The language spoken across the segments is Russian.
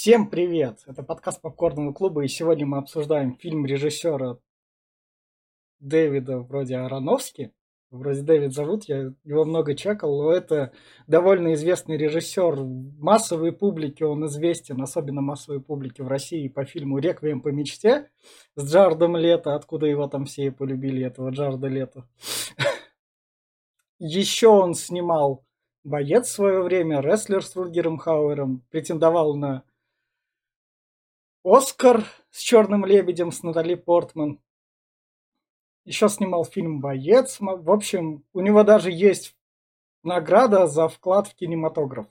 Всем привет! Это подкаст Попкорного клуба, и сегодня мы обсуждаем фильм режиссера Дэвида вроде Аронофски. Вроде Дэвид зовут, я его много чекал, но это довольно известный режиссер. Массовой публике он известен, особенно массовой публике в России по фильму «Реквием по мечте» с Джардом Лето, откуда его там все полюбили, этого Джарда Лето. Еще он снимал «Боец» в свое время, «Рестлер» с Рудгером Хауэром, претендовал на Оскар с Черным лебедем с Натали Портман. Еще снимал фильм Боец. В общем, у него даже есть награда за вклад в кинематограф.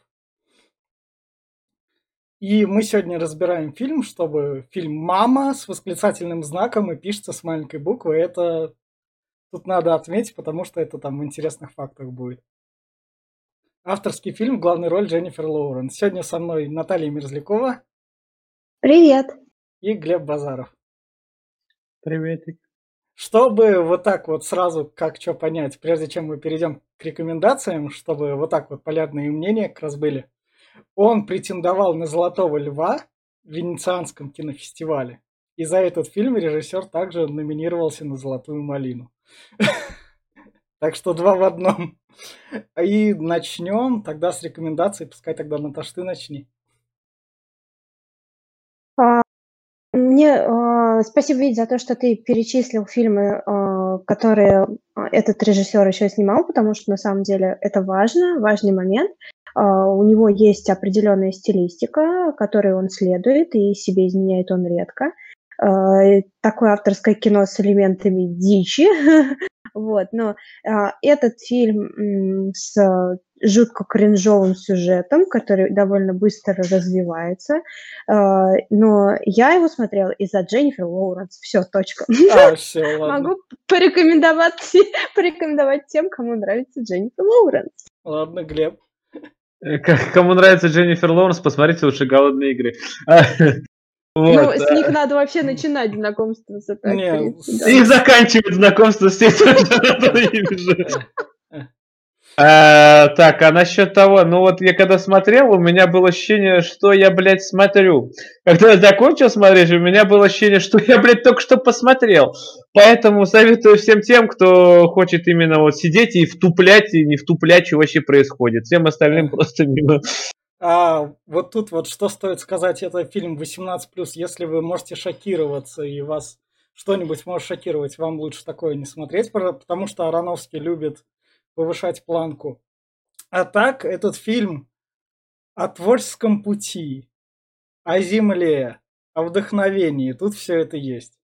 И мы сегодня разбираем фильм, чтобы фильм «Мама» с восклицательным знаком и пишется с маленькой буквы. Это тут надо отметить, потому что это там в интересных фактах будет. Авторский фильм, главной роль Дженнифер Лоуренс. Сегодня со мной Наталья Мерзлякова. Привет. И Глеб Базаров. Приветик. Чтобы вот так вот сразу как что понять, прежде чем мы перейдем к рекомендациям, чтобы вот так вот полярные мнения как раз были. Он претендовал на «Золотого льва» в Венецианском кинофестивале. И за этот фильм режиссер также номинировался на «Золотую малину». Так что два в одном. И начнем тогда с рекомендаций. Пускай тогда, Наташ, ты начни. А, мне а, спасибо, Вить, за то, что ты перечислил фильмы, а, которые этот режиссер еще снимал, потому что на самом деле это важно, важный момент. У него есть определенная стилистика, которой он следует, и себе изменяет он редко. Такое авторское кино с элементами дичи, Вот, но а, этот фильм с жутко кринжовым сюжетом, который довольно быстро развивается. А, но я его смотрела из-за Дженнифер Лоуренс. Все, точка. А, все, ладно. Могу порекомендовать, порекомендовать тем, кому нравится Дженнифер Лоуренс. Ладно, Глеб. Э, кому нравится Дженнифер Лоуренс, посмотрите лучше «Голодные игры». Вот, ну, с них надо вообще начинать знакомство с этой Не, да. И заканчивать знакомство с тем, а, так, а насчет того, ну вот я когда смотрел, у меня было ощущение, что я, блядь, смотрю. Когда я закончил смотреть, у меня было ощущение, что я, блядь, только что посмотрел. Поэтому советую всем тем, кто хочет именно вот сидеть и втуплять, и не втуплять, что вообще происходит. Всем остальным просто мимо. А вот тут вот что стоит сказать, это фильм 18+, если вы можете шокироваться и вас что-нибудь может шокировать, вам лучше такое не смотреть, потому что Ароновский любит повышать планку. А так, этот фильм о творческом пути, о земле, о вдохновении, тут все это есть.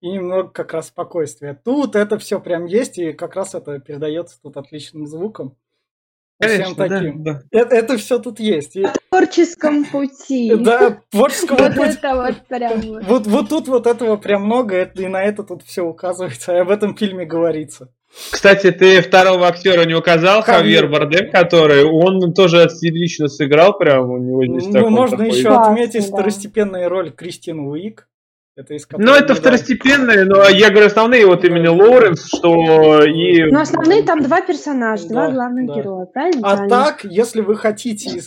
И немного как раз спокойствия. Тут это все прям есть, и как раз это передается тут отличным звуком. Конечно, всем таким. Да, да. Это, это все тут есть. И... творческом пути. Да, творческом пути. Вот это вот прям. Вот, вот тут вот этого прям много, и на это тут все указывается, и об этом фильме говорится. Кстати, ты второго актера не указал, Хавьер Бардем, который он тоже отлично сыграл, прям у него здесь Ну, можно еще отметить да. второстепенную роль Кристин Уик. Это из ну, это второстепенные, но я говорю основные, вот именно Лоуренс, что и... Ну, основные там два персонажа, два главных да. героя, правильно? А так, если вы хотите...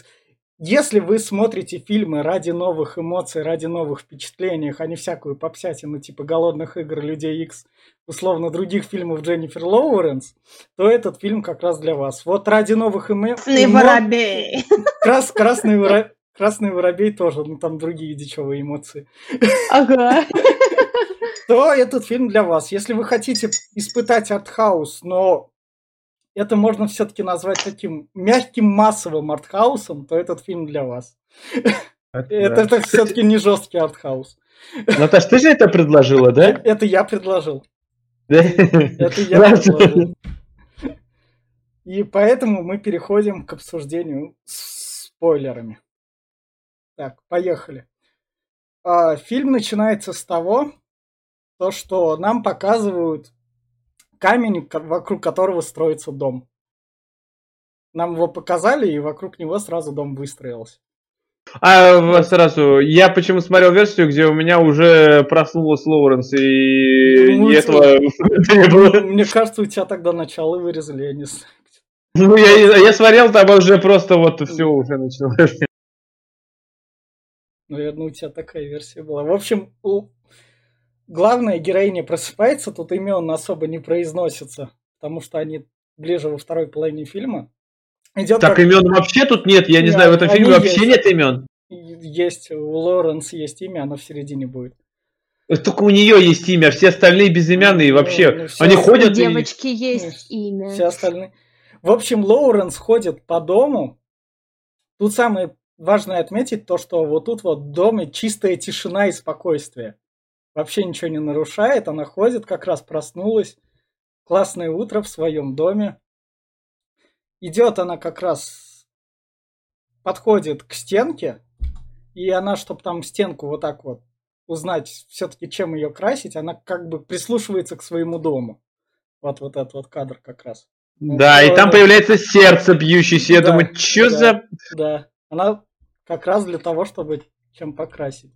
Если вы смотрите фильмы ради новых эмоций, ради новых впечатлений, а не всякую попсятину типа «Голодных игр», «Людей Икс», условно других фильмов Дженнифер Лоуренс, то этот фильм как раз для вас. Вот ради новых эмоций... Красный воробей! Крас, красный воробей. Красный воробей тоже, ну там другие дичевые эмоции. Ага. То этот фильм для вас. Если вы хотите испытать артхаус, но это можно все-таки назвать таким мягким массовым артхаусом, то этот фильм для вас. Это, все-таки не жесткий артхаус. Наташ, ты же это предложила, да? Это я предложил. Это я предложил. И поэтому мы переходим к обсуждению с спойлерами. Так, поехали. А, фильм начинается с того, то, что нам показывают камень, вокруг которого строится дом. Нам его показали, и вокруг него сразу дом выстроился. А сразу, я почему смотрел версию, где у меня уже проснулась Лоуренс, и ну, этого не было. Мне кажется, у тебя тогда начало вырезали, я не знаю. Ну, я, я смотрел, там уже просто вот все уже началось. Наверное, у тебя такая версия была. В общем, у... главная героиня просыпается, тут имен особо не произносится, потому что они ближе во второй половине фильма. Идет так, как... имен вообще тут нет, я не, не знаю, в этом фильме вообще есть. нет имен. Есть, у Лоренс есть имя, оно в середине будет. Только у нее есть имя, все остальные безымянные ну, вообще. Ну, Они ходят. У девочки и... есть имя. Все остальные. В общем, Лоуренс ходит по дому. Тут самое важное отметить то, что вот тут вот в доме чистая тишина и спокойствие. Вообще ничего не нарушает. Она ходит, как раз проснулась. Классное утро в своем доме. Идет она как раз, подходит к стенке, и она, чтобы там стенку вот так вот узнать все-таки, чем ее красить, она как бы прислушивается к своему дому. Вот, вот этот вот кадр как раз. Да, ну, и там появляется сердце бьющееся. Я да, думаю, что да, за... Да, она как раз для того, чтобы чем покрасить.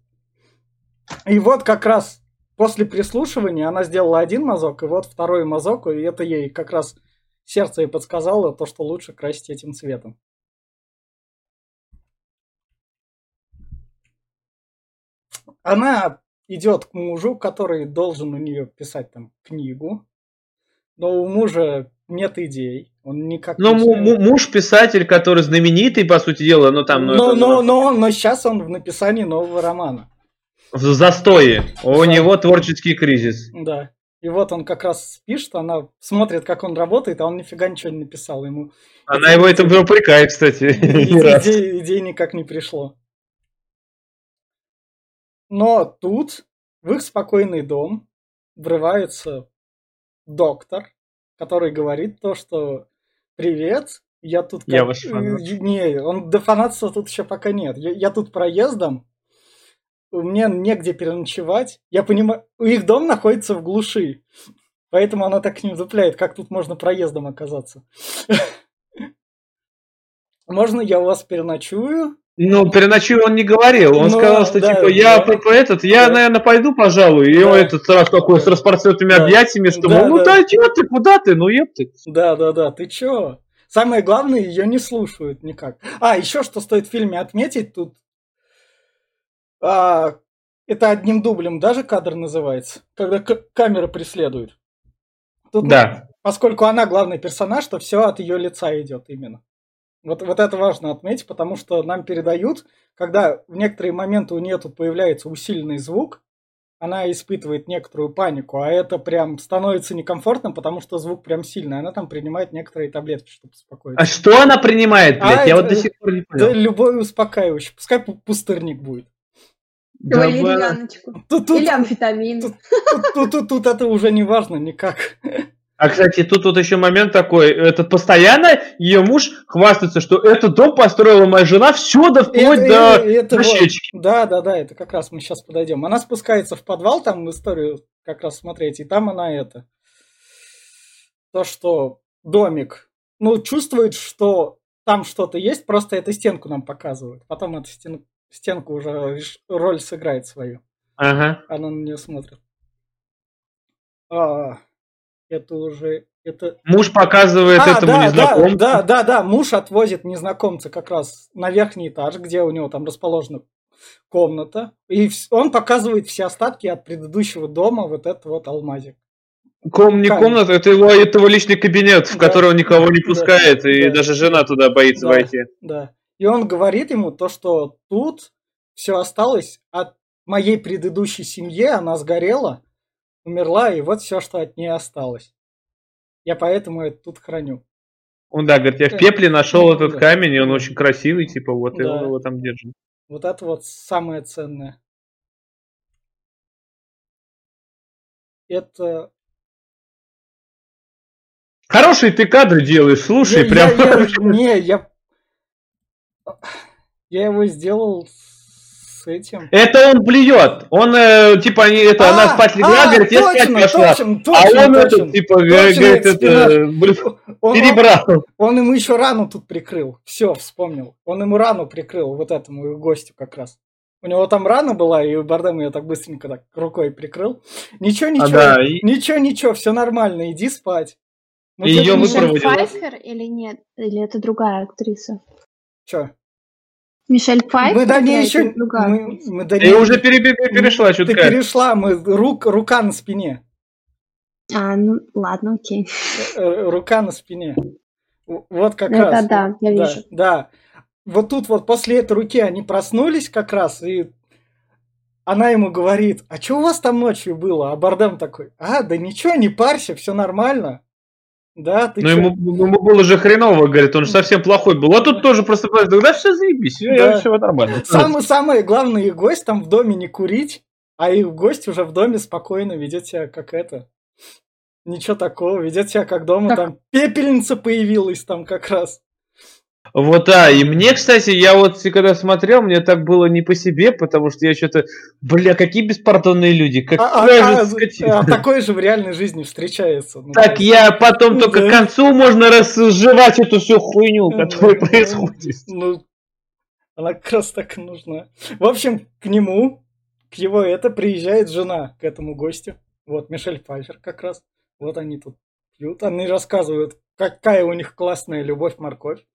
И вот как раз после прислушивания она сделала один мазок, и вот второй мазок, и это ей как раз сердце ей подсказало то, что лучше красить этим цветом. Она идет к мужу, который должен у нее писать там книгу, но у мужа нет идей. Он никак Ну, не... муж писатель, который знаменитый, по сути дела, но там... Ну, но, но, но, но сейчас он в написании нового романа. В застое. У За... него творческий кризис. Да. И вот он как раз пишет, она смотрит, как он работает, а он нифига ничего не написал ему. Она его это упрекает, кстати. Идей, идей никак не пришло. Но тут в их спокойный дом врывается доктор, который говорит то, что «Привет, я тут...» как... Я ваш фанат. Не, он до фанатства тут еще пока нет. Я, я тут проездом, мне негде переночевать. Я понимаю, их дом находится в глуши, поэтому она так к ним цепляет, как тут можно проездом оказаться. Можно я у вас переночую? Ну, переночую он не говорил. Он ну, сказал, что да, типа, я да, по, этот, я, да. наверное, пойду, пожалуй. И он этот раз такой с распорцетными да. объятиями, что да, ну да, да чё ты, куда ты, ну еб ты. Да, да, да, ты чё? Самое главное, ее не слушают никак. А, еще что стоит в фильме отметить, тут а, это одним дублем даже кадр называется, когда камера преследует. Тут, да. Ну, поскольку она главный персонаж, то все от ее лица идет именно. Вот, вот это важно отметить, потому что нам передают, когда в некоторые моменты у нее тут появляется усиленный звук, она испытывает некоторую панику, а это прям становится некомфортным, потому что звук прям сильный. Она там принимает некоторые таблетки, чтобы успокоиться. А что она принимает, блядь? А Я это, вот до сих пор не понял. Да, любой успокаивающий. Пускай пустырник будет. Да, Или Тут, тут, Или амфетамин. Тут, тут, тут, это уже не важно никак. А, кстати, тут вот еще момент такой. Это постоянно ее муж хвастается, что этот дом построила моя жена все до вплоть это, до это, дощечки. Вот, да, да, да, это как раз мы сейчас подойдем. Она спускается в подвал, там историю как раз смотреть, и там она это. То, что домик, ну, чувствует, что там что-то есть, просто эту стенку нам показывают. Потом эту стен, стенку уже роль сыграет свою. Ага. Она на нее смотрит. А, это уже это... Муж показывает а, этому да, незнакомцу. Да, да, да, да, муж отвозит незнакомца как раз на верхний этаж, где у него там расположена комната, и он показывает все остатки от предыдущего дома, вот это вот алмазик. Ком, не комната, это его, это его личный кабинет, в да. который он никого не пускает, да, и да. даже жена туда боится да, войти. Да. И он говорит ему то, что тут все осталось от моей предыдущей семьи, она сгорела, умерла, и вот все, что от нее осталось. Я поэтому это тут храню. Он, да, говорит, я в пепле нашел этот камень, и он очень красивый, типа, вот, да. и он его там держит. Вот это вот самое ценное. Это... Хорошие ты кадры делаешь, слушай, я, прям... Я, я, не, я... Я его сделал с этим. Это он блюет. Он, э, типа, они, это, а, она спать легла, а, говорит, я спать пошла. Точно, точно, а он, точно, этот, типа, говорит, это, он, перебрал. Он, он ему еще рану тут прикрыл. Все, вспомнил. Он ему рану прикрыл, вот этому гостю как раз. У него там рана была, и Бардем ее так быстренько так рукой прикрыл. Ничего, а, ничего, а, да, и... ничего, ничего, все нормально, иди спать. Ну, и ее мы проводили. Пфайфер или нет? Или это другая актриса? Че? Мишель Пфайффер? Мы до нее еще... Мы, мы до Ты нее- уже пере- пере- перешла Ты чутка. перешла, мы рук, рука на спине. А, ну ладно, окей. Э, Рука на спине. Вот как Это раз. да, я Да, вижу. Да. Вот тут вот после этой руки они проснулись как раз, и она ему говорит, а что у вас там ночью было? А Бардем такой, а, да ничего, не парься, все нормально. Да, ты Ну, чё?» ему, ему было же хреново, говорит, он же совсем плохой был. А тут тоже просто, да все заебись, Да. все нормально. Самое, самое главное, их гость там в доме не курить, а их гость уже в доме спокойно ведет себя как это. Ничего такого, ведет себя как дома, Так. там пепельница появилась там как раз. Вот, да, и мне, кстати, я вот когда смотрел, мне так было не по себе, потому что я что-то, бля, какие беспардонные люди, А, а- а- же скотина. а такое же в реальной жизни встречается. Ну, Так я потом только Да. к концу можно разжевать эту всю хуйню, Да. которая происходит. Ну, она как раз так и нужна. В общем, к нему, к его это, приезжает жена к этому гостю. Вот, Мишель Пфайфер как раз. Вот они тут пьют. Они рассказывают, какая у них классная любовь-морковь.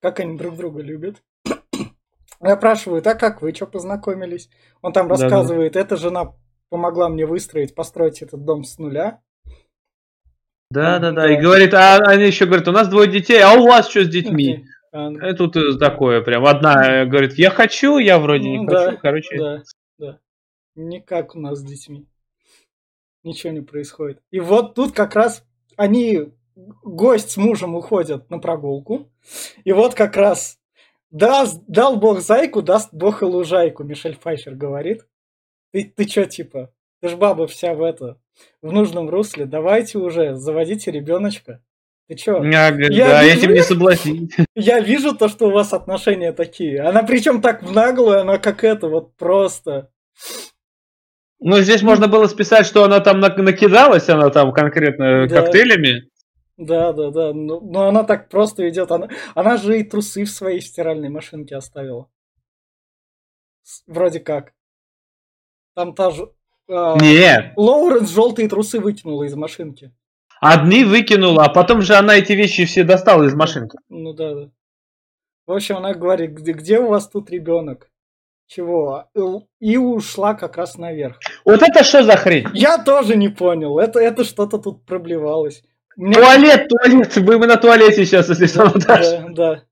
Как они друг друга любят. Я спрашиваю, а как вы, что познакомились? Он там рассказывает, эта жена помогла мне выстроить, построить этот дом с нуля. Да, да, да. И говорит, а они еще говорят, у нас двое детей, а у вас что с детьми? А, И тут э, такое прям. Одна э, говорит, я хочу, я вроде не Ну, хочу. да, Короче, Да, да. Никак у нас с детьми. Ничего не происходит. И вот тут как раз они, гость с мужем уходят на прогулку. И вот как раз даст, дал бог зайку, даст бог и лужайку, Мишель Пфайфер говорит. Ты, ты чё, типа, ты ж баба вся в это, в нужном русле, давайте уже, заводите ребеночка. Ты чё? Я Я да, вижу- этим не соблазнить. Я вижу то, что у вас отношения такие. Она причем так в наглую, она как это, вот просто. Ну, здесь можно было списать, что она там нак- накидалась, она там конкретно Да. коктейлями. Да, да, да. Но, но она так просто идет. Она, она же и трусы в своей стиральной машинке оставила. С- Вроде как. Там та же. а, Нет, Лоуренс желтые трусы выкинула из машинки. одни выкинула, а потом же она эти вещи все достала из машинки. Ну да, да. В общем, она говорит, где, где у вас тут ребенок? Чего? И ушла как раз наверх. Вот это что за хрень? Я тоже не понял. Это, это что-то тут проблевалось. Мне- Туалет, туалет, вы мы на туалете сейчас, если что, Наташа. Да, да.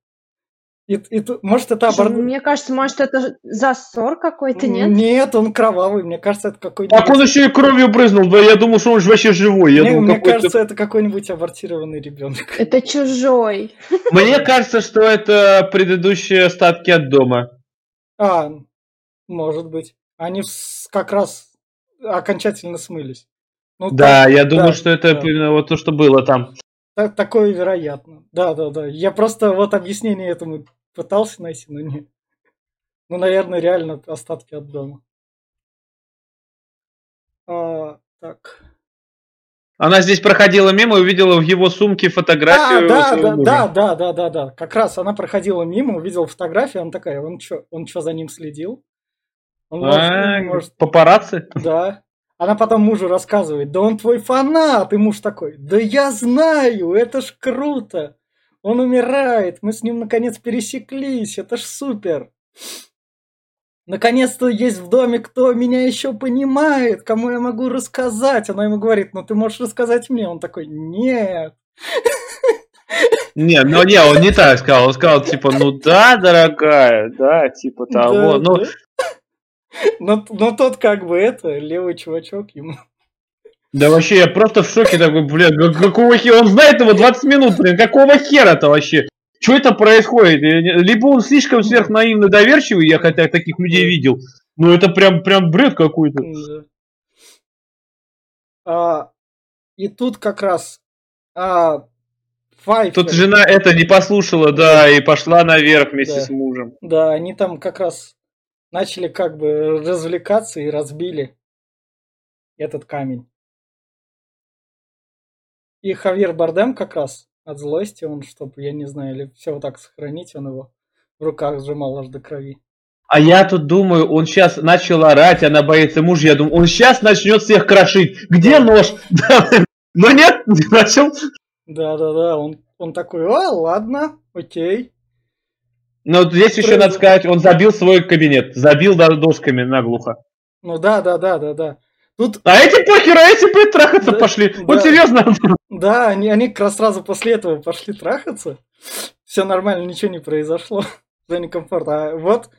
И, и может, это оборд- Мне кажется, может, это засор какой-то, нет? Нет, он кровавый. Мне кажется, это какой-нибудь... Так он еще и кровью брызнул, да я думал, что он же вообще живой. Я Мне, думал, мне какой-то- кажется, это какой-нибудь абортированный ребенок. Это чужой. Мне кажется, что это предыдущие остатки от дома. А, может быть. Они как раз окончательно смылись. Ну, Да, так- я думаю, да, что это да. вот то, что было там. так- такое вероятно. Да, да, да. Я просто вот объяснение этому пытался найти, но не. Ну, наверное, реально остатки от дома. А, так. Она здесь проходила мимо и увидела в его сумке А, фотографию да, своего да, мужа. да, да, да, да, да. Как раз она проходила мимо, увидела фотографию, она такая, он что, он что за ним следил? Он может- А, может, папарацци? да. Она потом мужу рассказывает, да он твой фанат, и муж такой, да я знаю, это ж круто. Он умирает, мы с ним наконец пересеклись, это ж супер. Наконец-то есть в доме кто меня еще понимает, кому я могу рассказать. Она ему говорит, ну ты можешь рассказать мне. Он такой, нет. Не, ну не, он не так сказал. Он сказал, типа, ну да, дорогая, да, типа того. Да, Ну, да. Но, но тот как бы это, левый чувачок ему. да вообще, я просто в шоке такой, га- какого хера? Он знает его 20 минут, блин, какого хера-то вообще? Что это происходит? Либо он слишком сверхнаивно доверчивый, я хотя таких людей видел, ну это прям, прям бред какой-то. Да. А, и тут как раз а, Пфайфер, Тут жена это не послушала, да, и пошла наверх вместе Да. с мужем. да, они там как раз начали как бы развлекаться и разбили этот камень. И Хавьер Бардем как раз от злости, он, чтобы, я не знаю, или все вот так сохранить, он его в руках сжимал аж до крови. А я тут думаю, он сейчас начал орать, она боится мужа. Я думаю, он сейчас начнет всех крошить. Где нож? Но нет, не начал. Да-да-да, он, он такой, а, ладно, окей. Но вот здесь еще надо сказать, он забил свой кабинет, забил досками наглухо. Ну да, да, да, да, да. Тут, А эти похеры, а эти, блядь, трахаться Да, пошли. да. Вот серьезно. да, они, они как раз сразу после этого пошли трахаться. Все нормально, ничего не произошло. Зоне комфорта. А вот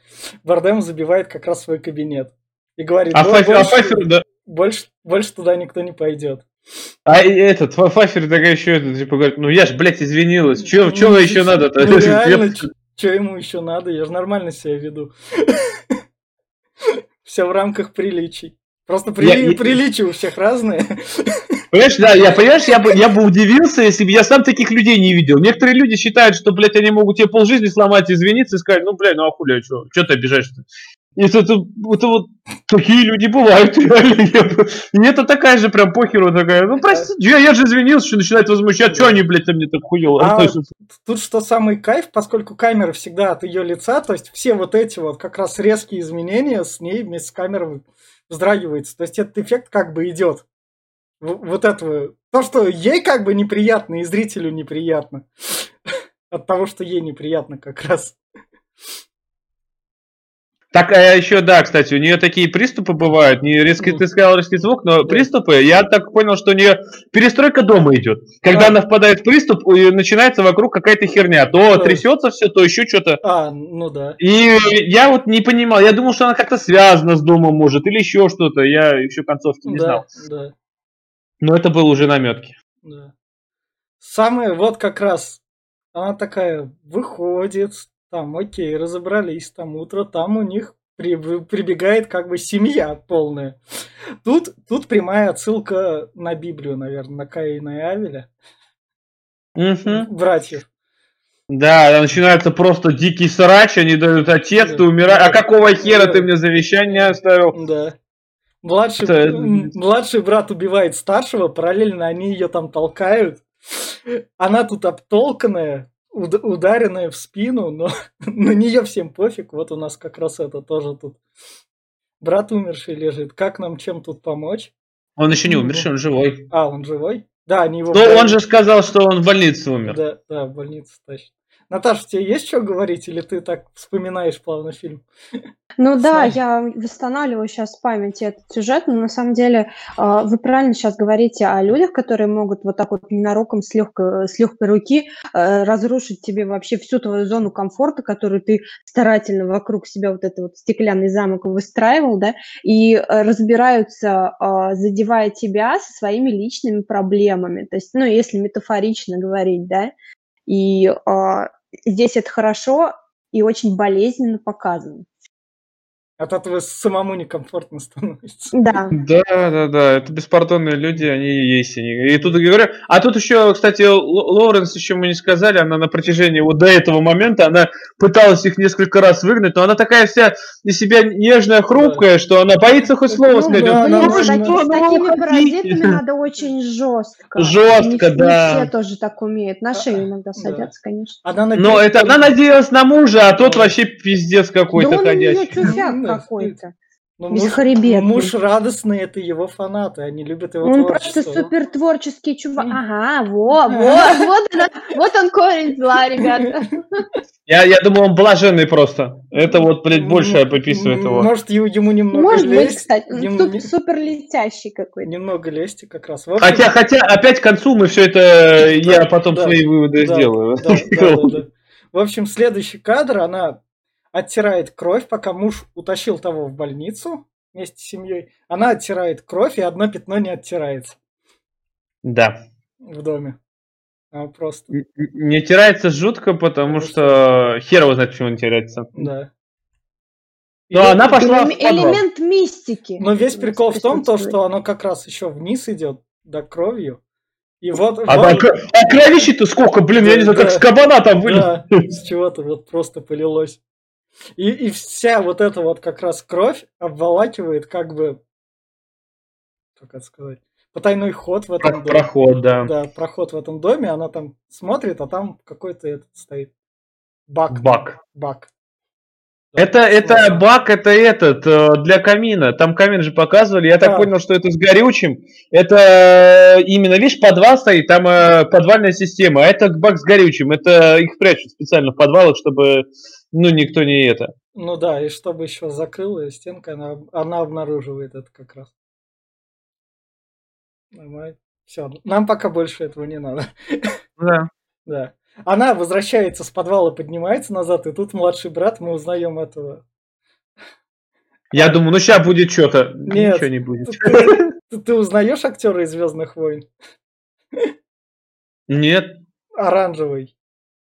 Бардем забивает как раз свой кабинет. И говорит, А «Бо- Фафер, а больше, Фафер, да. больше, больше туда никто не пойдет. А этот, Фа- Фафер такая еще, типа, говорит, ну я ж, блядь, извинилась. Че, Ну, че еще надо-то? Ну реально, что ему еще надо? Я же нормально себя веду. Все в рамках приличий. Просто прили- я- приличия у всех разные. Понимаешь, да, я, понимаешь, я бы, я бы удивился, если бы я сам таких людей не видел. Некоторые люди считают, что, блядь, они могут тебе полжизни сломать, извиниться и сказать, ну, блядь, ну а хули, а что, что ты обижаешься? Это, это, это вот такие люди бывают, реально. Я И это такая же прям похеру такая, ну, прости, я, я же извинился, что начинает возмущать, что они, блядь, там мне так хуёво А относятся. Тут что самый кайф, поскольку камера всегда от ее лица, то есть все вот эти вот как раз резкие изменения с ней вместе с камерой вздрагивается. То есть этот эффект как бы идет. Вот этого. То, что ей как бы неприятно, и зрителю неприятно. От того, что ей неприятно как раз. Так, а еще, да, кстати, у нее такие приступы бывают, не резкий, ты сказал резкий звук, но Да. приступы, я так понял, что у нее перестройка дома идет. Когда А. она впадает в приступ, и начинается вокруг какая-то херня. То Да. трясется все, то еще что-то. А, ну да. И я вот не понимал, я думал, что она как-то связана с домом, может, или еще что-то. Я еще концовки не да, знал. да, Но это было уже наметки. да. Самое, вот как раз, она такая выходит, там, окей, разобрались, там утро, там у них при- прибегает как бы семья полная. Тут, тут прямая отсылка на Библию, наверное, на Каина и Авеля, Мгм. братьев. Да, начинается просто дикий срач, они дают отец, Да. ты умираешь. А какого хера Да. ты мне завещание оставил? Да. Младший, Это- младший брат убивает старшего, параллельно они ее там толкают. Она тут обтолканная, ударенная в спину, но на нее всем пофиг. Вот у нас как раз это тоже тут. Брат умерший лежит. Как нам чем тут помочь? Он еще не умерший, он живой. А, он живой? Да, они его... В- он же сказал, что он в больнице умер. Да, да, в больнице тащит. Наташа, тебе есть что говорить, или ты так вспоминаешь плавно фильм? Ну да, я восстанавливаю сейчас в памяти этот сюжет, но на самом деле а, вы правильно сейчас говорите о людях, которые могут вот так вот ненароком с легкой, с легкой руки э, разрушить тебе вообще всю твою зону комфорта, которую ты старательно вокруг себя вот этот вот стеклянный замок выстраивал, да, и э, разбираются, а, задевая тебя со своими личными проблемами. То есть, ну, если метафорично говорить, да, и а, здесь это хорошо и очень болезненно показано. От этого самому некомфортно становится. Да. Да, да, да, это беспардонные люди, они и есть. Они. И тут говорю, а тут еще, кстати, Л- Лоуренс еще мы не сказали, она на протяжении вот до этого момента, она пыталась их несколько раз выгнать, но она такая вся из себя нежная, хрупкая, что она боится хоть слово Ну сказать. да, Ну, Блин, может, с, таки- с такими уходите. паразитами надо очень жестко. Жестко, не, да. Не все тоже так умеют. На шею иногда Да. садятся, конечно. Она на Но это она надеялась на мужа, а тот вообще пиздец Да какой-то нее ходячий. Ну, какой-то. Ну, муж, муж радостный, это его фанаты, они любят его Он просто творчество. супер творческий чувак. Ага, во, во, вот, она- вот он корень зла, ребята. Я, я думаю, он блаженный просто. Это вот, блядь, больше М, описывает м, его. Может, ему, немного Может быть, лезть, кстати, он ему суп- не- супер летящий какой-то. немного лести как раз. Общем, Хотя, хотя, опять к концу мы все это, я потом да, свои выводы да, сделаю. да, да, да, да. В общем, следующий кадр, она оттирает кровь, пока муж утащил того в больницу вместе с семьей. Она оттирает кровь, и одно пятно не оттирается Да. в доме. А просто, Не теряется жутко, потому Потому что хер его знает, почему он теряется. да. Но И- она пошла в подвал. Элемент мистики. Но весь прикол в том, то, что оно как раз еще вниз идет, до кровью. И вот, А, вот- а кровищи-то сколько, блин, я не знаю, Да, как с кабана там вылез. да, с чего-то вот просто полилось. И, и вся вот эта вот как раз кровь обволакивает как бы, как это сказать, потайной ход в этом Про- доме. Проход, да. Да, проход в этом доме, она там смотрит, а там какой-то этот стоит. Бак. Бак. Бак. Да, Это, это бак, это этот, э, для камина. Там камин же показывали. Я так Да. понял, что это с горючим. Это э, именно, видишь, подвал стоит, там э, подвальная система. А это бак с горючим. Это их прячут специально в подвалах, чтобы Ну, никто не это. Ну да, и чтобы еще закрыла стенка, она, она обнаруживает это как раз. Нормально. Все, нам пока больше этого не надо. Да. Да. Она возвращается с подвала, поднимается назад, и тут младший брат, мы узнаем этого. Я думаю, ну сейчас будет что-то. Нет. Ничего не будет. Ты, ты- ты узнаешь актера из Звездных войн? Нет. Оранжевый.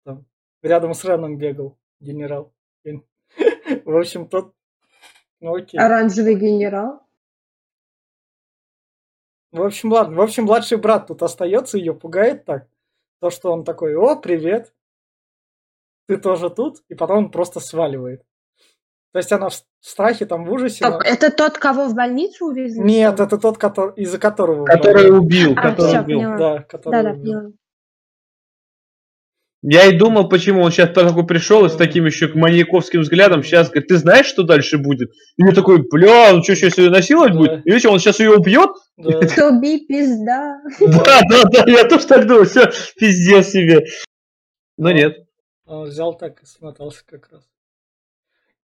Там, рядом с Реном бегал генерал. В общем, тот... Ну окей. Оранжевый генерал. В общем, ладно. В общем, младший брат тут остается, ее пугает так. То, что он такой, о, привет. Ты тоже тут? И потом он просто сваливает. То есть она в страхе, там, в ужасе. но- Так, это тот, кого в больницу увезли? Нет, это тот, который, из-за которого... Который убил, А, который всё, убил. поняла. Да, который Да-да, убил. поняла. Я и думал, почему он сейчас такой пришел и с таким еще маньяковским взглядом сейчас говорит, ты знаешь, что дальше будет? И я такой, бля, он что, сейчас ее насиловать Да. будет? И видите, он сейчас ее убьет? Да. Пизда. Да, да, да, я тоже так думал, все, пиздец себе. Но нет. Он взял так и смотался как раз.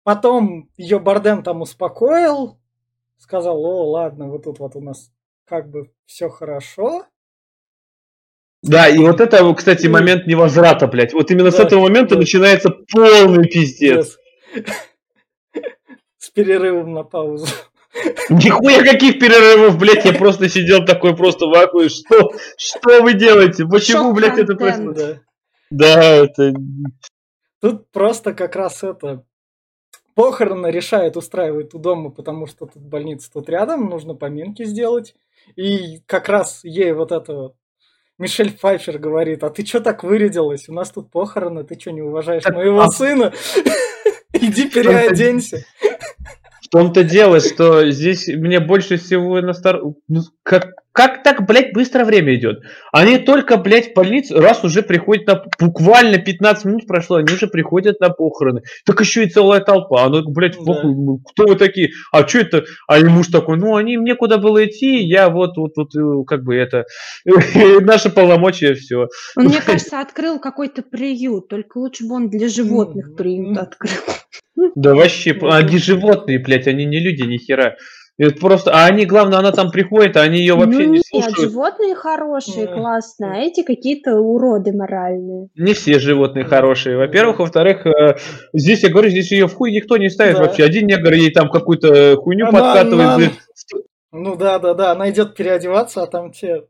Потом ее Бардем там успокоил, сказал, о, ладно, вот тут вот у нас как бы все хорошо. Да, и вот это, кстати, Ну. момент невозврата, блядь. Вот именно с Да, этого момента да. начинается полный пиздец. С перерывом на паузу. Нихуя каких перерывов, блядь, я просто сидел такой просто в вакууме. Что, что вы делаете? Почему, блядь, это происходит? Да. Да, это... Тут просто как раз это похороны решает устраивать у дома, потому что тут больница тут рядом, нужно поминки сделать. И как раз ей вот это вот Мишель Пфайфер говорит, а ты что так вырядилась? У нас тут похороны, ты что, не уважаешь моего а- сына? Иди переоденься. В том-то дело, что здесь мне больше всего настор... ну, как, как так, блядь, быстро время идет? Они только, блядь, в больницу, раз уже приходят на... Буквально 15 минут прошло, они уже приходят на похороны. Так еще и целая толпа. Она, блядь, Да. похуй, ну, кто вы такие? А что это? А и муж такой, ну, они, мне куда было идти, я вот, вот, вот, э, как бы это... Наши полномочия, все. Он, мне кажется, открыл какой-то приют, только лучше бы он для животных приют открыл. Да вообще, Ну, они животные, блядь, они не люди, ни хера. Это просто, а они, главное, она там приходит, а они ее вообще ну не нет, слушают. животные хорошие, М. классные, а эти какие-то уроды моральные. Не все животные хорошие. Во-первых, во-вторых, э, здесь, я говорю, здесь ее в хуй никто не ставит Да. вообще. Один негр ей там какую-то хуйню Она- подкатывает. она-. Ну да, да, да, она идет переодеваться, а там те...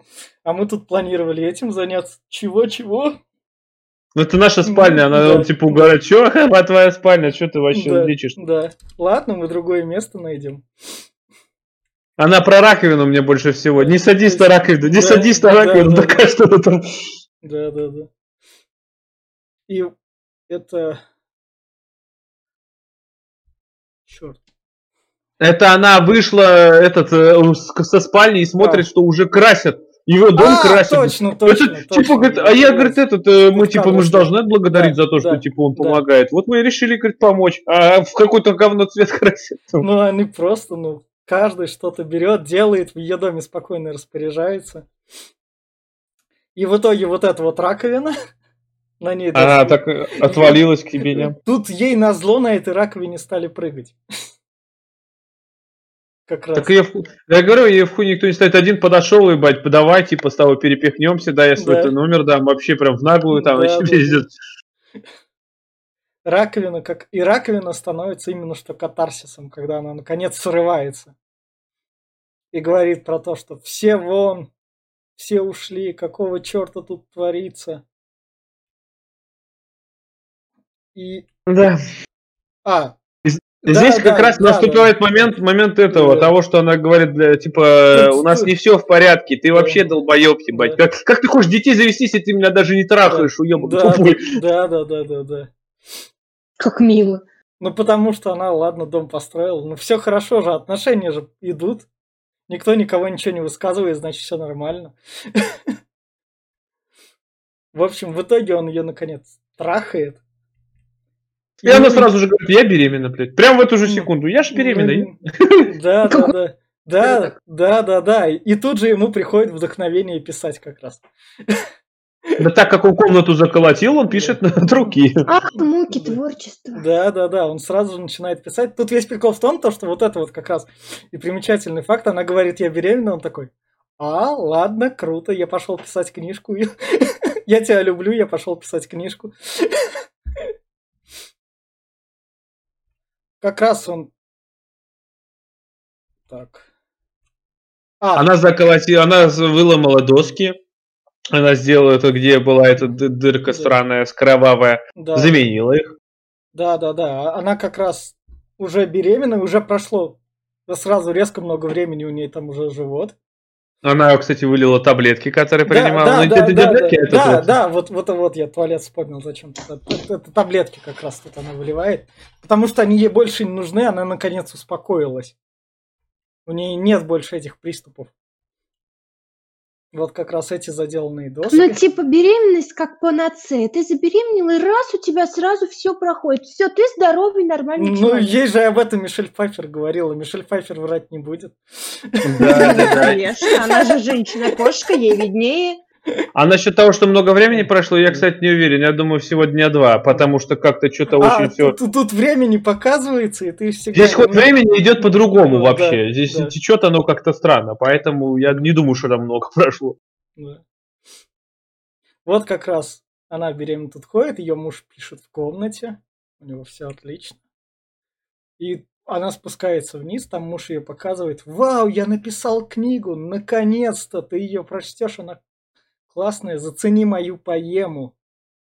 А мы тут планировали этим заняться. Чего-чего? Ну, это наша спальня, она Да. типа угорает. Че, а твоя спальня, что ты вообще Да, лечишь? да. Ладно, мы другое место найдем. Она про раковину мне больше всего. Не садись на раковину, не Да, садись на да, раковину, да, такая что то там. Да, да, да. И это... Черт. Это она вышла этот, э, со спальни и смотрит, А. что уже красят. Его дом а, красят. точно, точно, Это, точно. типа, говорит, а я, говорит, этот, э, мы, типа, мы же должны отблагодарить Да, за то, что, да, типа, он да. помогает. Вот мы и решили, говорит, помочь. А в какой-то говно цвет красит. Ну, они просто, ну, каждый что-то берет, делает, в ее доме спокойно распоряжается. И в итоге вот эта вот раковина, на ней... Она доски, так э, отвалилась к тебе, не? Тут ей на зло на этой раковине стали прыгать. Как раз. Так ее Я говорю, ее в хуй никто не ставит. Один подошел, и, бать, давай, типа, с тобой перепихнемся, да, я свой Да. номер дам. Вообще прям в наглую там Да, вообще да. Раковина, как и раковина становится именно что катарсисом, когда она наконец срывается. И говорит про то, что все вон, все ушли, какого черта тут творится. И... Да. А, Здесь да, как да, раз да, наступает момент, момент этого, Да. того, что она говорит, для, типа, Тут- у нас не все в порядке, ты Да. вообще долбоеб, ебать. Да. Как, как ты хочешь детей завести, если ты меня даже не трахаешь, уебок да, тупой? да, да, да, да, да. Как мило. Ну, потому что она, ладно, дом построила. Ну, все хорошо же, отношения же идут. Никто никого ничего не высказывает, значит, все нормально. В общем, в итоге он ее, наконец, трахает. И она Ну, сразу же говорит, я беременна, блядь. Прям в эту же Ну, секунду. Я ж беременна. Ну, Да, да, Какой- да. Да, да, да, да. И тут же ему приходит вдохновение писать как раз. Да так как он комнату заколотил, он пишет от руки. Ах, муки творчества. Да, да, да, он сразу же начинает писать. Тут весь прикол в том, то, что вот это вот как раз и примечательный факт. Она говорит, я беременна, он такой, а, ладно, круто, я пошел писать книжку. Я тебя люблю, я пошел писать книжку. Как раз он... Так. А. Она заколотила, она выломала доски. Она сделала это, где была эта дырка странная, кровавая. Да. Заменила их. Да, да, да. Она как раз уже беременна, уже прошло сразу резко много времени у нее там уже живот. Она, кстати, вылила таблетки, которые да, принимала. Да, да, это да, таблетки, да, это да, вот... да, вот, вот, вот я туалет вспомнил зачем-то. Это, это таблетки как раз тут она выливает. Потому что они ей больше не нужны, она наконец успокоилась. У нее нет больше этих приступов. Вот как раз эти заделанные доски. Ну, типа беременность как панацея. Ты забеременела, и раз у тебя сразу все проходит. Все, ты здоровый, нормальный ну, человек. Ну, ей же об этом Мишель Пфайфер говорила. Мишель Пфайфер врать не будет. Да, да, конечно. Она же женщина-кошка, ей виднее. А насчет того, что много времени прошло, я, кстати, не уверен. Я думаю, всего дня два, потому что как-то что-то а, очень все. Тут, тут времени показывается, и ты всегда. Здесь ход времени идет по-другому вообще. Да, Здесь да. течет оно как-то странно, поэтому я не думаю, что там много прошло. Да. Вот как раз она беременна тут ходит, ее муж пишет в комнате, у него все отлично. И она спускается вниз, там муж ее показывает. Вау, я написал книгу, наконец-то ты ее прочтешь, она классная, зацени мою поему.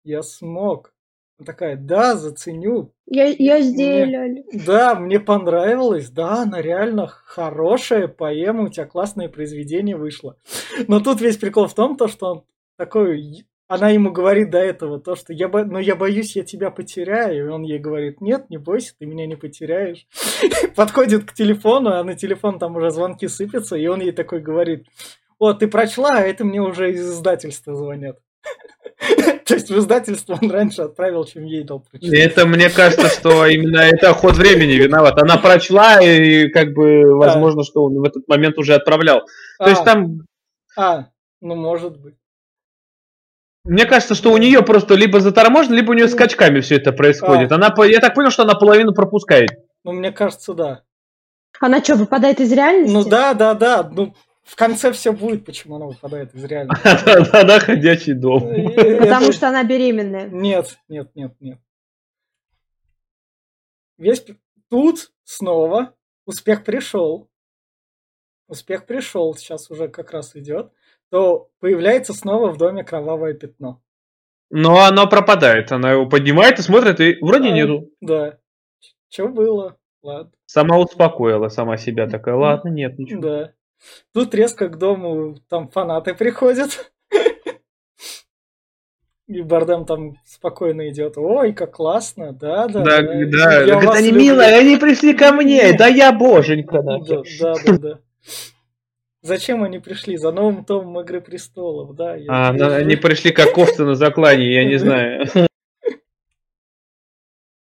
Я смог. Она такая, да, заценю. Я, я сделали. да, мне понравилось. Да, она реально хорошая поэма, у тебя классное произведение вышло. Но тут весь прикол в том, то, что он такой она ему говорит до этого то, что я, бо... ну, я боюсь, я тебя потеряю. И он ей говорит, нет, не бойся, ты меня не потеряешь. Подходит к телефону, а на телефон там уже звонки сыпятся, и он ей такой говорит, о, ты прочла, а это мне уже из издательства звонят. То есть в издательство он раньше отправил, чем ей дал прочитать. Это мне кажется, что именно это ход времени виноват. Она прочла, и как бы возможно, а. что он в этот момент уже отправлял. То есть а. там... А, ну может быть. Мне кажется, что у нее просто либо заторможено, либо у нее скачками все это происходит. А. Она, я так понял, что она половину пропускает. Ну, мне кажется, да. Она что, выпадает из реальности? Ну да, да, да. Ну, в конце все будет, почему она выпадает из реальности. Она ходячий дом. Потому что она беременная. Нет, нет, нет, нет. Весь тут снова успех пришел. Успех пришел, сейчас уже как раз идет. То появляется снова в доме кровавое пятно. Но оно пропадает. Она его поднимает и смотрит, и вроде а, нету. Да. Что было? Ладно. Сама успокоила сама себя такая, ладно, нет, ничего. Да. Тут резко к дому там фанаты приходят. И Бардем там спокойно идет. Ой, как классно, да, да. Да, да. да. Я Говорит, они люблю. милые, они пришли ко мне. Да я боженька. Да, да, да, да. Зачем они пришли? За новым томом Игры Престолов, да. А, они пришли как овцы на заклане, я не знаю.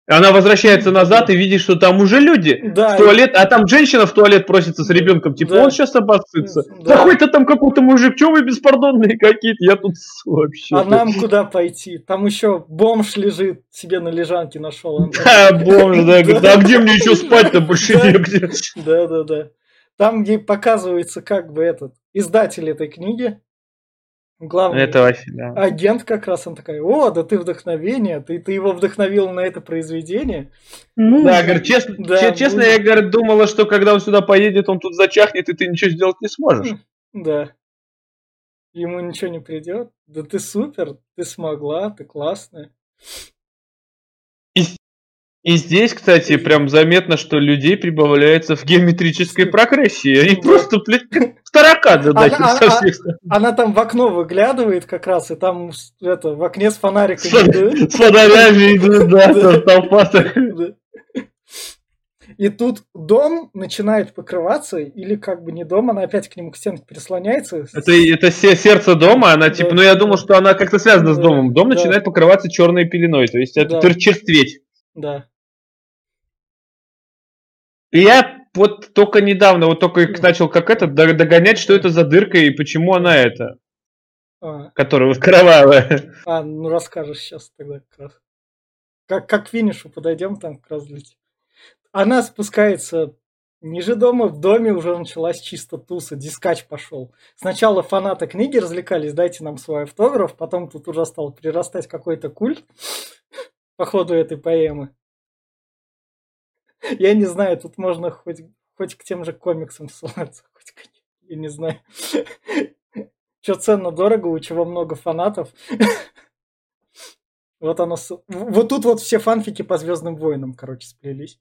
Она возвращается назад и видит, что там уже люди да, в туалет, а там женщина в туалет просится с ребенком, типа да. он сейчас обоссытся. Да. Какой-то там какой-то мужик, что вы беспардонные какие-то, я тут вообще. А нам куда пойти? Там еще бомж лежит, себе на лежанке нашел. Да, бомж, да, да, где мне еще спать-то больше негде. Да, да, да. Там ей показывается как бы этот издатель этой книги, главный это вообще, да. агент как раз, он такая, о, да ты вдохновение, ты, ты его вдохновил на это произведение. Ну, да, говорю, честно, да, честно я говорю, думала, что когда он сюда поедет, он тут зачахнет, и ты ничего сделать не сможешь. Да. Ему ничего не придет. Да ты супер, ты смогла, ты классная. И здесь, кстати, прям заметно, что людей прибавляется в геометрической прогрессии. Они просто, блядь, в тараканы она, со всех сторон. Она там в окно выглядывает как раз, и там это, в окне с фонариком. С, с фонарями идут, да, толпа. И тут дом начинает покрываться, или как бы не дом, она опять к нему к стенке прислоняется. Это, это сердце дома, она типа, ну я думал, что она как-то связана с домом. Дом начинает покрываться черной пеленой, то есть это да. черстветь. Да. И я вот только недавно, вот только начал как это догонять, что это за дырка и почему она это. А, которая вот кровавая. а, ну расскажешь сейчас тогда как раз. Как, как к финишу подойдем, там как раз для- Она спускается ниже дома, в доме уже началась чисто туса, дискач пошел. Сначала фанаты книги развлекались, дайте нам свой автограф, потом тут уже стал прирастать какой-то культ по ходу этой поэмы. Я не знаю, тут можно хоть, хоть к тем же комиксам ссылаться, хоть к... Я не знаю. Что ценно дорого, у чего много фанатов. Вот оно... Вот тут вот все фанфики по Звездным войнам, короче, сплелись.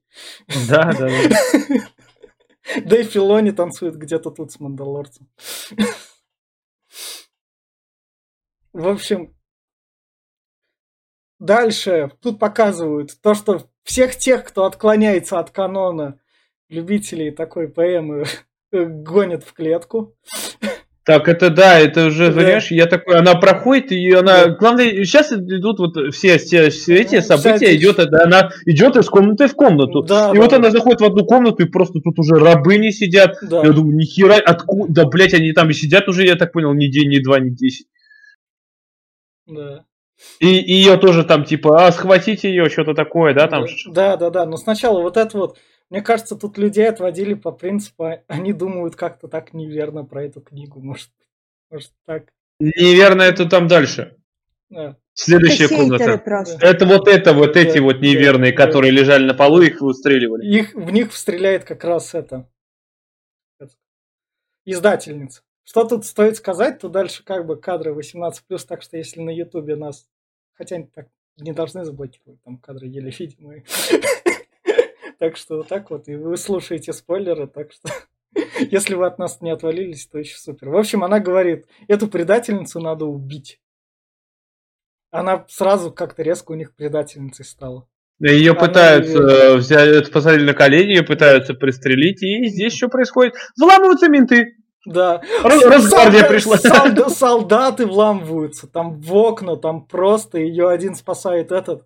Да, да, да. Да и Филони танцует где-то тут с Мандалорцем. В общем, дальше тут показывают то, что всех тех, кто отклоняется от канона любителей такой поэмы, гонят в клетку. Так, это да, это уже, Да. понимаешь, я такой, она проходит, и она, главное, сейчас идут вот все, все, все эти Ну, события, идет, это она идет из комнаты в комнату. Да, и да, вот да. она заходит в одну комнату, и просто тут уже рабыни сидят. Да. Я думаю, нихера, откуда, да, блять, они там и сидят уже, я так понял, ни день, ни два, ни десять. Да. И, и ее тоже там, типа, а, схватите ее, что-то такое, да, там. Да, да, да. Но сначала вот это вот, мне кажется, тут людей отводили по принципу, они думают как-то так неверно про эту книгу, может, может так. Неверно, это там дальше. Да. Следующая Это комната. просто. Это вот это, вот эти Да, вот да, неверные, да. которые лежали на полу, их выстреливали. Их, в них стреляет как раз это. Издательница. Что тут стоит сказать, то дальше как бы кадры 18+, так что если на ютубе нас, хотя так не должны заблокировать, там кадры еле видимые. Так что вот так вот, и вы слушаете спойлеры, так что если вы от нас не отвалились, то еще супер. В общем, она говорит, эту предательницу надо убить. Она сразу как-то резко у них предательницей стала. Ее Она пытаются неверная. э, взять, посадили на колени, ее пытаются пристрелить, и здесь что происходит? Взламываются менты. Да. Росгвардия пришла. солда- солдаты вламываются там в окна, там просто ее один спасает этот,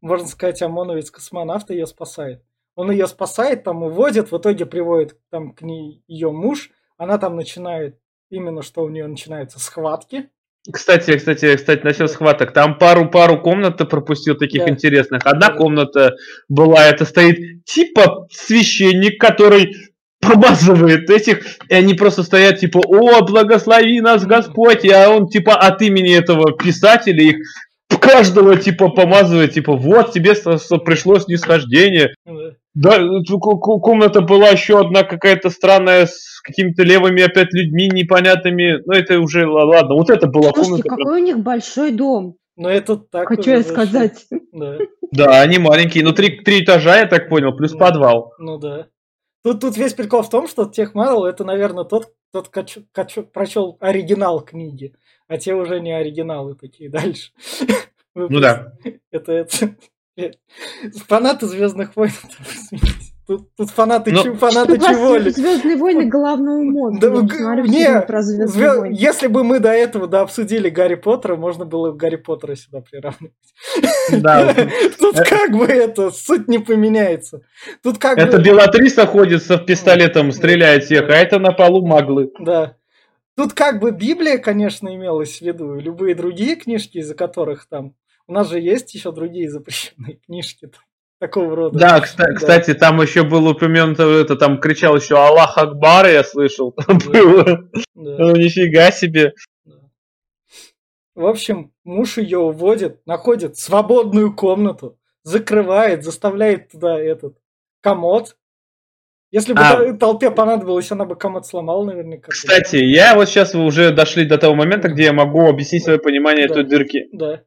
можно сказать, ОМОНовец космонавт ее спасает. Он ее спасает, там уводит, в итоге приводит там к ней ее муж, она там начинает, именно что у нее начинаются схватки. Кстати, кстати, кстати, насчет схваток. Там пару-пару комнат пропустил таких Да. интересных. Одна Да. комната была, это стоит типа священник, который помазывает этих, и они просто стоят типа, о, благослови нас Господь, а он типа от имени этого писателя их каждого типа помазывает, типа, вот тебе пришло снисхождение. Да, комната была еще одна какая-то странная с какими-то левыми опять людьми непонятными. Ну, это уже, ладно, вот это была Слушайте, комната. какой у них большой дом. Но это так Хочу я сказать. Да, Да, они маленькие, ну, три, три этажа, я так понял, плюс Да. подвал. ну да. Тут, тут весь прикол в том, что Тех Марвел это, наверное, тот, тот качу- качу- прочел оригинал книги, а те уже не оригиналы такие дальше. Ну да. Это, это... Фанаты Звездных войн. Тут, тут фанаты, Ну, чё- фанаты Что чего ли? Звездные войны головного мозга. Да, Я г- смотрю не, про Звездные войны. Если бы мы до этого да, обсудили Гарри Поттера, можно было бы Гарри Поттера сюда приравнивать. Да. Тут как бы это, суть не поменяется. Тут как Это бы... Белатриса ходит со пистолетом, стреляет всех, а это на полу маглы. Да. Тут как бы Библия, конечно, имелась в виду, любые другие книжки, из-за которых там... У нас же есть еще другие запрещенные книжки там, такого рода. Да, кста- кстати, там еще был упомянут, это там кричал еще Аллах Акбар, я слышал, там Да. было. Да, Ну, нифига себе. да. В общем, муж ее уводит, находит свободную комнату, закрывает, заставляет туда этот комод. Если бы А. тол- толпе понадобилось, она бы комод сломала наверняка. Кстати, я вот сейчас вы уже дошли до того момента, где я могу объяснить свое понимание Да. этой дырки. Да.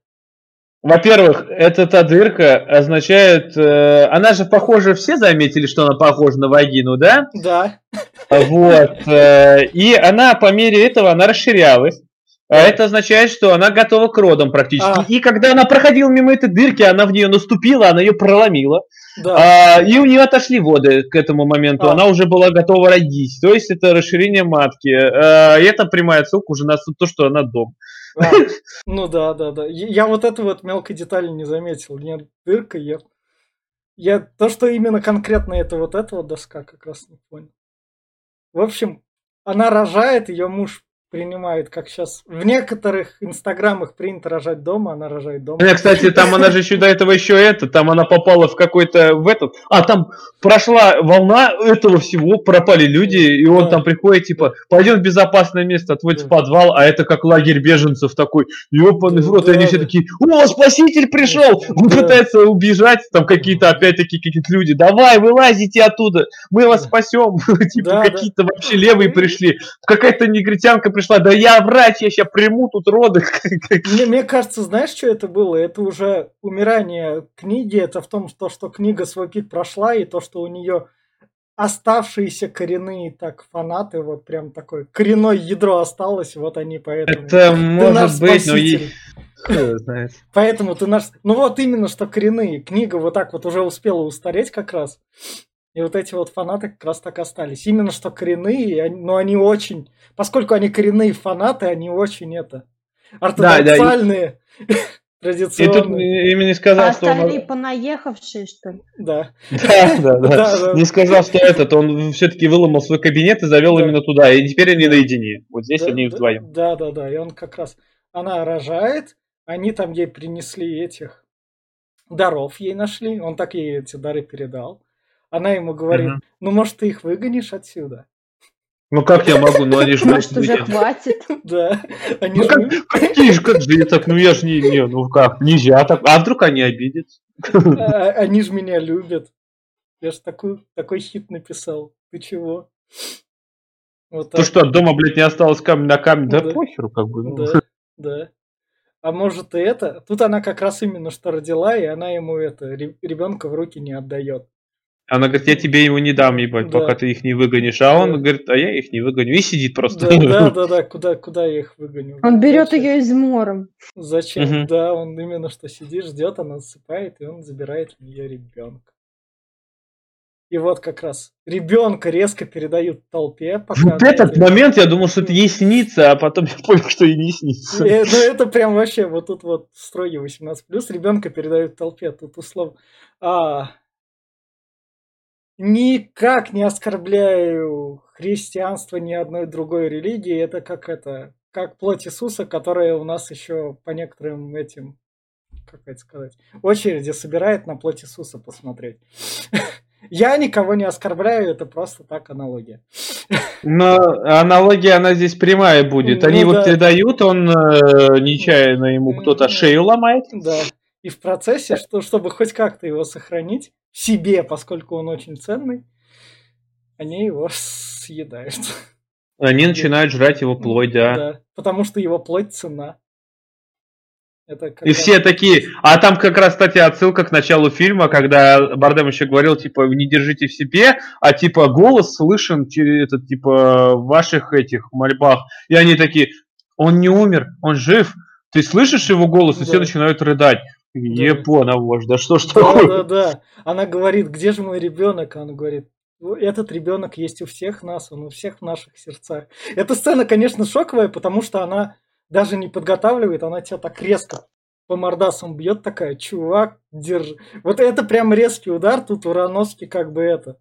Во-первых, эта та дырка означает... э, она же похожа, все заметили, что она похожа на вагину, да? Да. Вот. э, И она по мере этого, она расширялась. А это означает, что она готова к родам практически. А. И когда она проходила мимо этой дырки, она в нее наступила, она ее проломила. Да. А, и у нее отошли воды к этому моменту. А. Она уже была готова родить. То есть это расширение матки. А, и это прямая ссылка уже на то, что она дом. Ну да, да, да. Я вот эту вот мелкой детали не заметил. Нет, дырка, я... Я то, что именно конкретно это вот эта вот доска, как раз не понял. В общем, она рожает, ее муж принимает, как сейчас в некоторых инстаграмах принято рожать дома, она рожает дома. Не, кстати, там она же еще до этого еще это, там она попала в какой-то в этот, а там прошла волна этого всего, пропали люди, и он Да. там приходит, типа, пойдем в безопасное место, отводит в Да. подвал, а это как лагерь беженцев такой, ёбаный в рот, и Да, они все такие, о, спаситель пришел, он пытается убежать, там какие-то опять-таки какие-то люди, давай, вылазите оттуда, мы вас спасем, типа какие-то вообще левые пришли, какая-то негритянка пришла, да я врач, я сейчас приму тут роды. Мне, мне кажется, знаешь, что это было? Это уже умирание книги. Это в том, что, что книга свой пик прошла, и то, что у нее оставшиеся коренные так фанаты, вот прям такое коренное ядро осталось, вот они поэтому. Это Ты может быть, но спаситель. знает. Поэтому ты наш... Ну вот именно, что коренные. Книга вот так вот уже успела устареть как раз. И вот эти вот фанаты как раз так остались. Именно что коренные, и но они очень... Поскольку они коренные фанаты, они очень это... Ортодоксальные, И тут традиционные. именно не А сказал, что он... остальные понаехавшие, что ли? Да. Да, да, да. Да, да. Не сказал, что этот, он все-таки выломал свой кабинет и завел Да. именно туда. И теперь они наедине. Вот здесь Да, они да, вдвоем. Да, да, да. И он как раз... Она рожает, они там ей принесли этих даров ей нашли. Он так ей эти дары передал. Она ему говорит, Мгм. ну, может, ты их выгонишь отсюда? Ну как я могу? Ну они же Может, могут уже хватит? Да. Они Ну же как, какие же, как же я так, ну я же не, не, ну как, нельзя так. А вдруг они обидятся? А- Они же меня любят. Я же такой, такой хит написал. Ты чего? Вот То, что от дома, блядь, не осталось камень на камень, да, Да. похеру, как бы. ну. Да, да. А может и это? Тут она как раз именно что родила, и она ему это ребенка в руки не отдает. Она говорит, я тебе его не дам, ебать, Да. пока ты их не выгонишь. А он Да. говорит, а я их не выгоню. И сидит просто. Да, да, да, да, куда, куда я их выгоню? Он берет Зачем? ее измором. Зачем? Мгм. Да, он именно что сидит, ждет, она засыпает, и он забирает у нее ребенка. И вот как раз ребенка резко передают толпе. Пока Вот этот эти- момент я думал, что это ей снится, а потом я понял, что и не снится. Э, Ну, это прям вообще вот тут вот строгий 18+, ребенка передают толпе, тут условно. А, никак не оскорбляю христианство ни одной другой религии, это как это, как плоть Иисуса, которая у нас еще по некоторым этим, как это сказать, очереди собирает на плоть Иисуса посмотреть. Я никого не оскорбляю, это просто так аналогия. Но аналогия, она здесь прямая будет. Они Ну вот да. передают, он э, нечаянно ему кто-то М. шею ломает. Да. И в процессе, что, чтобы хоть как-то его сохранить в себе, поскольку он очень ценный, они его съедают. Они начинают жрать его плоть, да. Потому что его плоть цена. Это как И все такие, а там как раз, кстати, отсылка к началу фильма, когда Бардем еще говорил, типа, не держите в себе, а типа голос слышен через этот, типа, в ваших этих мольбах. И они такие, он не умер, он жив. Ты слышишь его голос, и все Да. начинают рыдать. Епона, может, да что ж Да, такое? да, да. Она говорит, где же мой ребенок? А он говорит, «Ну, этот ребенок есть у всех нас, он у всех в наших сердцах. Эта сцена, конечно, шоковая, потому что она даже не подготавливает, она тебя так резко по мордасам бьет такая, чувак, держи. Вот это прям резкий удар, тут у Рановски как бы это.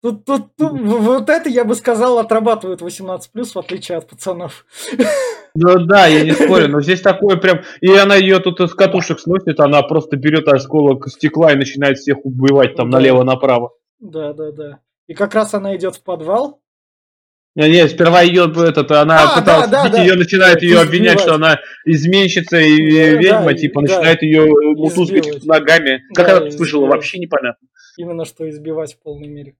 Тут, тут, тут- вот это, я бы сказал, отрабатывают 18+, в отличие от пацанов. Ну да, я не спорю, но здесь такое прям... И она ее тут из катушек сносит, она просто берет осколок стекла и начинает всех убивать там Да. налево-направо. Да, да, да. И как раз она идет в подвал, Не, не, сперва ее этот, она А, пыталась да, да, да. ее начинает ее Избивать. обвинять, что она изменщица и Да, ведьма, да, типа, да. начинает ее мутузгать Избивать. ногами. Как Да, она слышала, вообще непонятно. именно что избивать в полной мере.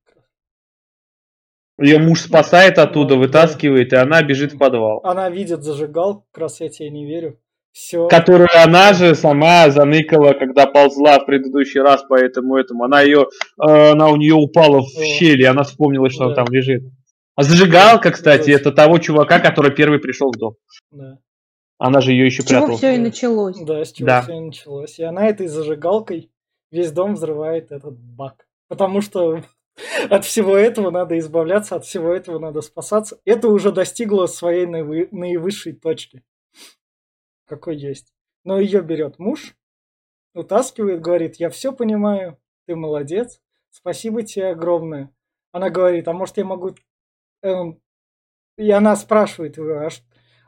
Ее муж спасает оттуда, Да, вытаскивает, и она бежит в подвал. Она видит зажигалку, как раз я тебе не верю. Все. Которую она же сама заныкала, когда ползла в предыдущий раз по этому этому. Она ее, она у нее упала в О. щель, и она вспомнила, что она Да. там лежит. А зажигалка, кстати, Да. это того чувака, который первый пришел в дом. Да. Она же ее еще С чего прятала. все и началось. да, с чего Да. все началось. И она этой зажигалкой весь дом взрывает этот бак. Потому что от всего этого надо избавляться, от всего этого надо спасаться. Это уже достигло своей наивы- наивысшей точки. Какой есть. Но ее берет муж, утаскивает, говорит, я все понимаю, ты молодец, спасибо тебе огромное. Она говорит, а может я могу эм, И она спрашивает его, а,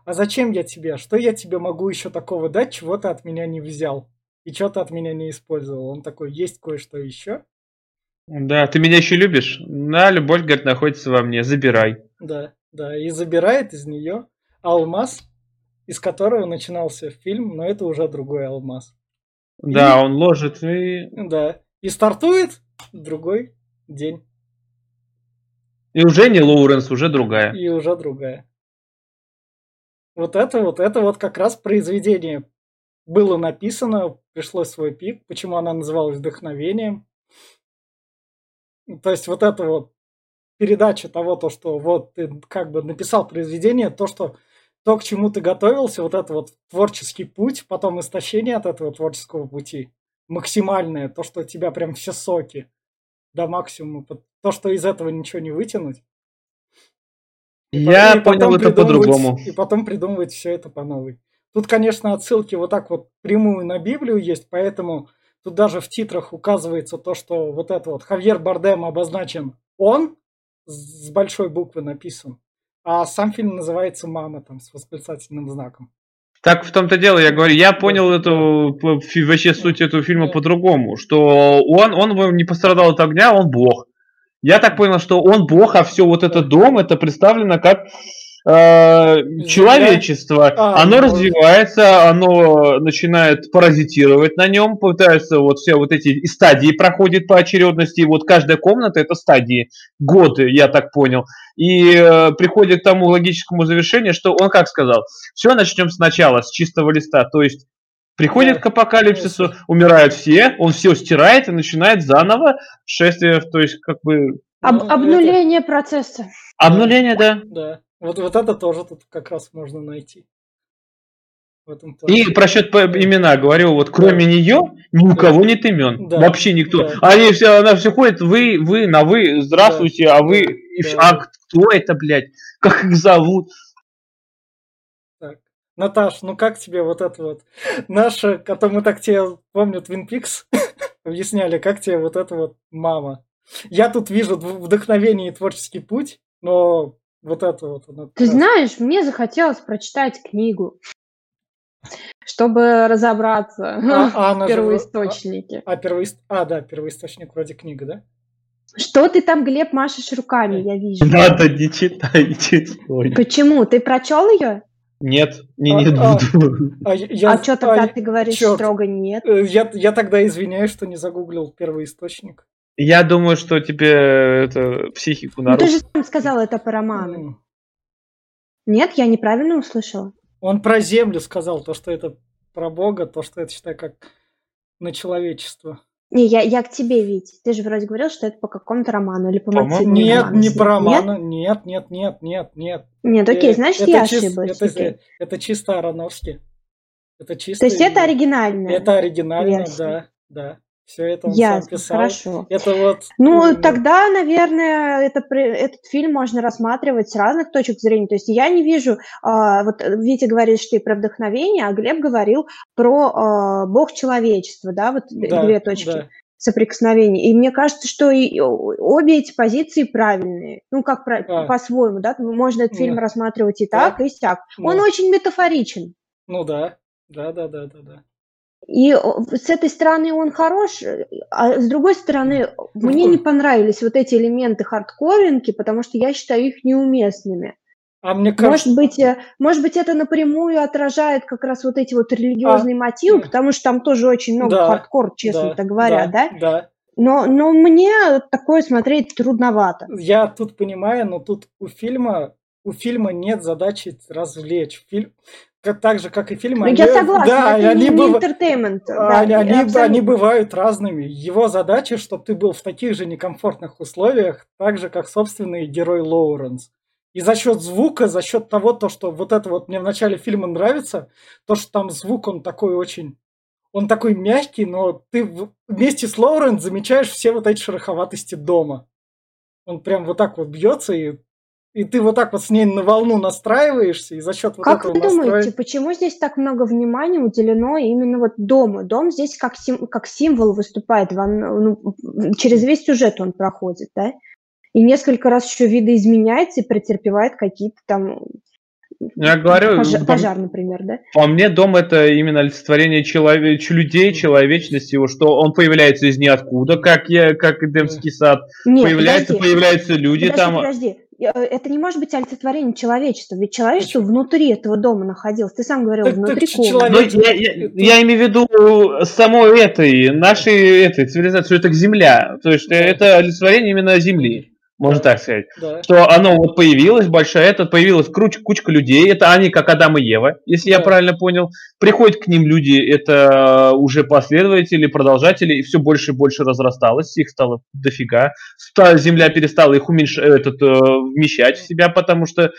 а зачем я тебе? Что я тебе могу еще такого дать, чего ты от меня не взял? И что ты от меня не использовал? Он такой, есть кое-что еще? Да, ты меня еще любишь? На, любовь, говорит, находится во мне, забирай. Да, да, и забирает из нее алмаз, из которого начинался фильм, но это уже другой алмаз. Да, и, он ложит и... Да, и стартует другой день. И уже не Лоуренс, уже другая. И уже другая. Вот это вот, это вот как раз произведение было написано, пришло свой пик, почему она называлась вдохновением. То есть вот это вот передача того, то, что вот ты как бы написал произведение, то, что то, к чему ты готовился, вот это вот творческий путь, потом истощение от этого творческого пути, максимальное, то, что у тебя прям все соки до максимума, то, что из этого ничего не вытянуть. И Я потом, понял это по-другому. И потом придумывать все это по новой. Тут, конечно, отсылки вот так вот прямую на Библию есть, поэтому тут даже в титрах указывается то, что вот это вот Хавьер Бардем обозначен он, с большой буквы написан, а сам фильм называется «Мама» там с восклицательным знаком. Так в том-то дело, я говорю, я понял эту вообще суть этого фильма по-другому, что он, он не пострадал от огня, он бог. Я так понял, что он бог, а все вот этот дом, это представлено как э, человечество, а, оно ну, развивается, оно начинает паразитировать на нем, пытается вот все вот эти стадии проходит по очередности, и вот каждая комната это стадии, годы, я так понял, и э, приходит к тому логическому завершению, что он как сказал, все начнем сначала, с чистого листа, то есть Приходит да, к апокалипсису, конечно. умирают все, он все стирает и начинает заново шествие, то есть как бы... Об, ну, обнуление процесса. Обнуление, да. Да. Вот, вот это тоже тут как раз можно найти. И про счет имена говорю, вот кроме да. нее ни у да. кого нет имен. Да. Вообще никто. Да. Они все, она все ходит, вы, вы, на вы, здравствуйте, да. а вы, да. и а кто это, блядь? Как их зовут? Так. Наташ, ну как тебе вот это вот? Наша, которую мы так тебе, помню, Twin Peaks объясняли, как тебе вот это вот мама? Я тут вижу вдохновение и творческий путь, но вот это вот. Она Ты знаешь, мне захотелось прочитать книгу, чтобы разобраться а, а в первоисточнике. А, а, первоист... а, да, первоисточник вроде книга, да? Что ты там, Глеб, машешь руками, я вижу. Надо, не читайте. Почему? Ты прочел ее? Нет, не, не а, буду. А, а, я, а что тогда а, ты говоришь черт, строго нет? Э, я, я тогда извиняюсь, что не загуглил первоисточник. Я думаю, что тебе это психику нарушит. Ну, ты же сам сказал это по роману. Нет, я неправильно услышала. Он про землю сказал, то, что это про Бога, то, что это, считай, как на человечество. Не, я, я к тебе, Вить. Ты же вроде говорил, что это по какому-то роману или по мотиву. Нет, романа. не по роману. Нет, нет, нет, нет, нет. Нет, окей, значит, это я чис... ошиблась. Это, это, это чисто Ароновский. Это чисто... То есть это оригинальное? Это оригинально, да, да. Все это он Ясно, сам писал. хорошо. Это вот. Ну, ну, тогда, наверное, это, этот фильм можно рассматривать с разных точек зрения. То есть я не вижу, а, вот Витя говорит, что и про вдохновение, а Глеб говорил про а, Бог человечества, да, вот да, две точки. Да соприкосновения. И мне кажется, что и обе эти позиции правильные. Ну, как а. по-своему, да? Можно этот фильм да. рассматривать и так, да. и сяк. Да. Он очень метафоричен. Ну да, да, да, да, да, да. И с этой стороны он хорош, а с другой стороны, мне не понравились вот эти элементы хардкоринки, потому что я считаю их неуместными. А мне кажется... Может быть, э, может быть, это напрямую отражает как раз вот эти вот религиозные а, мотивы, да. потому что там тоже очень много да, хардкор, честно да, говоря, да? Да. да. Но, но мне такое смотреть трудновато. Я тут понимаю, но тут у фильма у фильма нет задачи развлечь. Фильм, так же, как и фильмы. Ну, они, я согласна, да, это они не, быв... entertainment. Да, они, они, они бывают разными. Его задача, чтобы ты был в таких же некомфортных условиях, так же, как собственный герой Лоуренс. И за счет звука, за счет того, то, что вот это вот мне в начале фильма нравится, то, что там звук, он такой очень... Он такой мягкий, но ты вместе с Лоуренс замечаешь все вот эти шероховатости дома. Он прям вот так вот бьется, и и ты вот так вот с ней на волну настраиваешься, и за счет вот как этого вы настроя... думаете, почему здесь так много внимания уделено именно вот дому? Дом здесь как, сим... как символ выступает, вам, ну, через весь сюжет он проходит, да? и несколько раз еще видоизменяется и претерпевает какие-то там я говорю, пожар, по, пожар, например, да? по мне дом это именно олицетворение человек, людей, человечности, его, что он появляется из ниоткуда, как я, как Эдемский сад, Нет, появляется, подожди. появляются люди Подожди, там. подожди. Э, Это не может быть олицетворение человечества, ведь человечество внутри этого дома находилось. Ты сам говорил, Так- так внутри человек- комнаты. Ну, я, я- я имею в виду самой этой, нашей этой цивилизации, это Земля. То есть Да. это олицетворение именно Земли, можно так сказать. Да. Что оно вот появилось большое, это появилась круч, кучка людей, это они как Адам и Ева, если я Да. правильно понял. Приходят к ним люди, это уже последователи, продолжатели, и все больше и больше разрасталось, их стало дофига. Земля перестала их уменьш... этот, э, вмещать в себя, потому что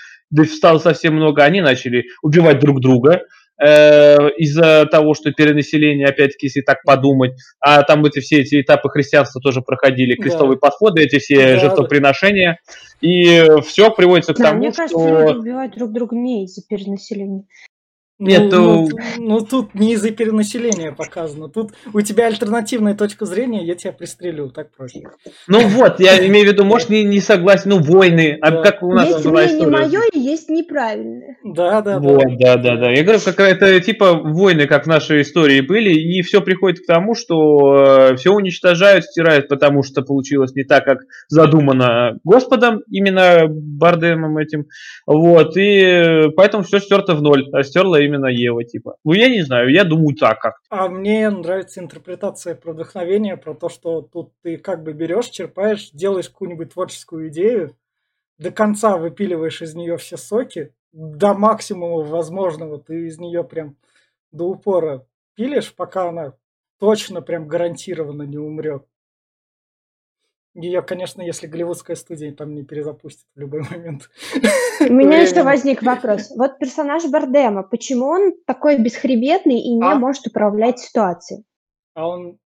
стало совсем много, они начали убивать друг друга из-за того, что перенаселение, опять-таки, если так подумать, а там эти все эти этапы христианства тоже проходили, Да. крестовые подходы, эти все Да, да. жертвоприношения, и все приводится к Да, тому, мне кажется, что... люди убивают друг друга не из-за перенаселения. Нет, ну, то- ну, т- ну, тут не из-за перенаселения показано. Тут у тебя альтернативная точка зрения, я тебя пристрелю, так проще. Ну вот, я имею в виду, может, не, не согласен, ну, войны, а Да. как у нас есть была мнение история? мое и есть неправильное. Да, да, Вот, да. да, да, да. Я говорю, как это типа войны, как в нашей истории были, и все приходит к тому, что все уничтожают, стирают, потому что получилось не так, как задумано Господом, именно Бардемом этим. Вот, и поэтому все стерто в ноль, а стерла именно Ева, типа. Ну, я не знаю, я думаю так как. А мне нравится интерпретация про вдохновение, про то, что тут ты как бы берешь, черпаешь, делаешь какую-нибудь творческую идею, до конца выпиливаешь из нее все соки, до максимума возможного ты из нее прям до упора пилишь, пока она точно прям гарантированно не умрет. Ее, конечно, если голливудская студия там не перезапустит в любой момент. У меня еще возник вопрос. Вот персонаж Бардема, почему он такой бесхребетный и не А? может управлять ситуацией? А он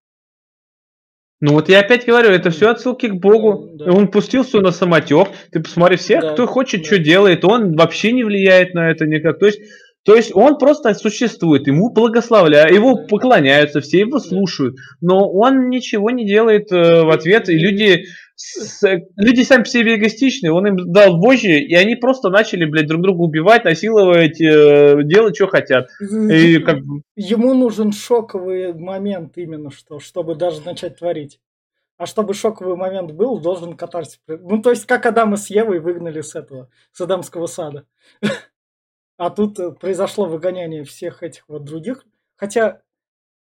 Ну вот я опять говорю, это все отсылки к Богу. Да. Он пустился на самотек. Ты посмотри, всех, Да, кто хочет, да. что делает, он вообще не влияет на это никак. То есть, то есть он просто существует, ему благословляют, его поклоняются, все его слушают, но он ничего не делает э, в ответ, и люди, с- люди сами по себе эгоистичны, он им дал вожжи, и они просто начали, блядь, друг друга убивать, насиловать, э, делать, что хотят. И как Ему нужен шоковый момент именно что, чтобы даже начать творить. А чтобы шоковый момент был, должен катарсис. Ну, то есть, как Адама с Евой выгнали с этого, с Эдемского сада. А тут э, произошло выгоняние всех этих вот других. Хотя,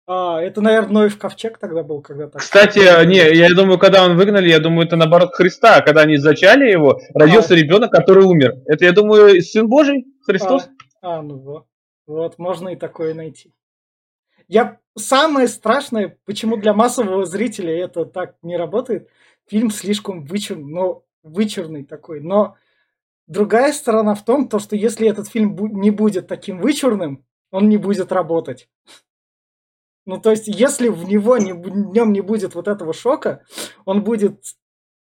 а, это, наверное, Ноев ковчег тогда был, когда так. Кстати, не, я думаю, когда он выгнали, я думаю, это наоборот Христа. Когда они зачали его, родился ребенок, который умер. Это, я думаю, сын Божий, Христос. А, а, ну вот. Вот, можно и такое найти. Я самое страшное, почему для массового зрителя это так не работает. Фильм слишком вычурный, но вычурный такой. Но другая сторона в том, то, что если этот фильм не будет таким вычурным, он не будет работать. Ну, то есть, если в него не, в нем не будет вот этого шока, он будет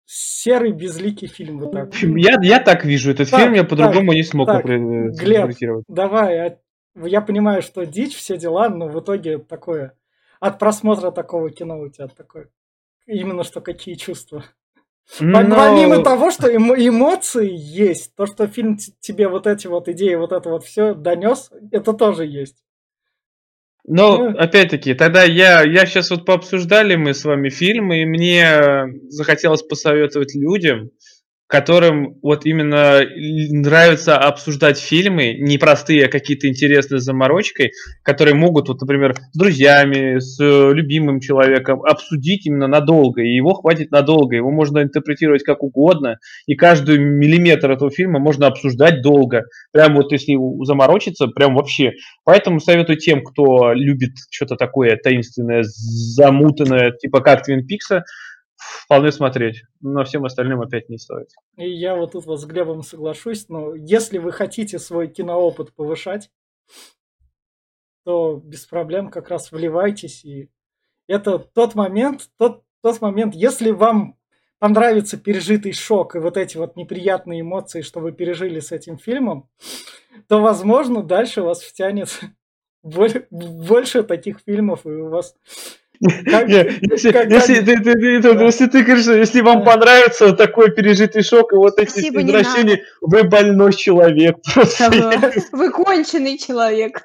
серый, безликий фильм вот так. Я, я так вижу этот Так, фильм, я по-другому не смог так, опре- Глеб, давай, а- я понимаю, что дичь, все дела, но в итоге такое, от просмотра такого кино у тебя такое, именно что какие чувства. Но- Помимо того, что эмо- эмоции есть, то, что фильм тебе вот эти вот идеи, вот это вот все донес, это тоже есть. Но, Ну. опять-таки, тогда я, я сейчас вот пообсуждали мы с вами фильмы, и мне захотелось посоветовать людям, которым вот именно нравится обсуждать фильмы, не простые, а какие-то интересные с заморочкой, которые могут, вот, например, с друзьями, с э, любимым человеком обсудить именно надолго, и его хватит надолго, его можно интерпретировать как угодно, и каждый миллиметр этого фильма можно обсуждать долго, прям вот если заморочиться, прям вообще. Поэтому советую тем, кто любит что-то такое таинственное, замутанное, типа как Твин Пикса, вполне смотреть. Но всем остальным опять не стоит. И я вот тут вот с Глебом соглашусь, но если вы хотите свой киноопыт повышать, то без проблем как раз вливайтесь. И это тот момент, тот, тот момент, если вам понравится пережитый шок и вот эти вот неприятные эмоции, что вы пережили с этим фильмом, то, возможно, дальше вас втянет боль- больше таких фильмов, и у вас Если ты говоришь, если вам понравится такой пережитый шок и вот эти возвращения, вы больной человек. Вы конченый человек.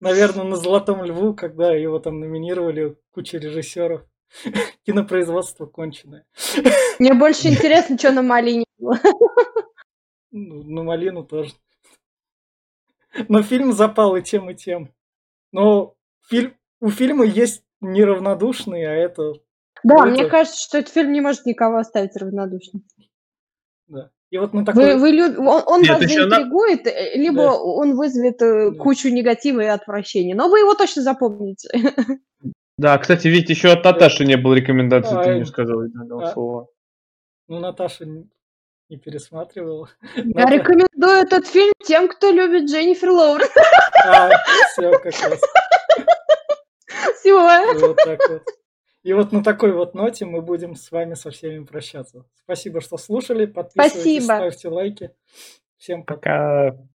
Наверное, на «Золотом льву», когда его там номинировали куча режиссеров. Кинопроизводство конченое. Мне больше интересно, что на «Малине» было. Ну, на «Малину» тоже. Но фильм запал и тем, и тем. Но фильм, у фильма есть неравнодушный, а это... Да, это... мне кажется, что этот фильм не может никого оставить равнодушным. Да. И вот на такой... Вы, вы люб... Он, он Нет, вас заинтригует, на... Э, либо да. он вызовет э, да. кучу негатива и отвращения. Но вы его точно запомните. Да, кстати, ведь еще от Наташи не было рекомендации, а, ты не сказал одного а... слова. Ну, Наташа не пересматривала. Я Но... рекомендую этот фильм тем, кто любит Дженнифер Лоуренс. А, все, как раз. Все. Вот так вот. И вот на такой вот ноте мы будем с вами со всеми прощаться. Спасибо, что слушали. Подписывайтесь, Спасибо. ставьте лайки. Всем пока. пока.